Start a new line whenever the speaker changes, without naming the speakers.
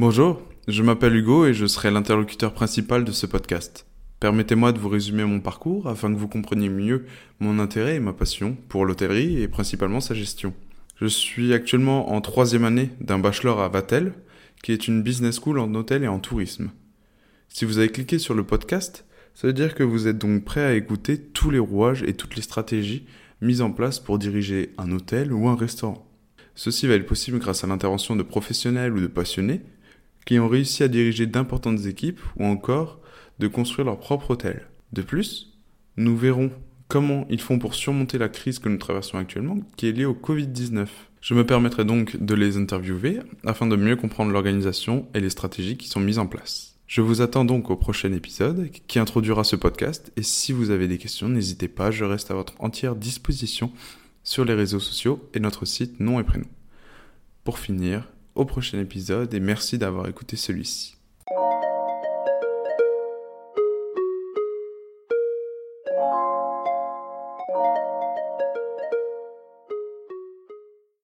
Bonjour, je m'appelle Hugo et je serai l'interlocuteur principal de ce podcast. Permettez-moi de vous résumer mon parcours afin que vous compreniez mieux mon intérêt et ma passion pour l'hôtellerie et principalement sa gestion. Je suis actuellement en troisième année d'un bachelor à Vatel, qui est une business school en hôtel et en tourisme. Si vous avez cliqué sur le podcast, ça veut dire que vous êtes donc prêt à écouter tous les rouages et toutes les stratégies mises en place pour diriger un hôtel ou un restaurant. Ceci va être possible grâce à l'intervention de professionnels ou de passionnés qui ont réussi à diriger d'importantes équipes ou encore de construire leur propre hôtel. De plus, nous verrons comment ils font pour surmonter la crise que nous traversons actuellement qui est liée au Covid-19. Je me permettrai donc de les interviewer afin de mieux comprendre l'organisation et les stratégies qui sont mises en place. Je vous attends donc au prochain épisode qui introduira ce podcast et si vous avez des questions, n'hésitez pas, je reste à votre entière disposition sur les réseaux sociaux et notre site nom et prénom. Pour finir, au prochain épisode et merci d'avoir écouté celui-ci.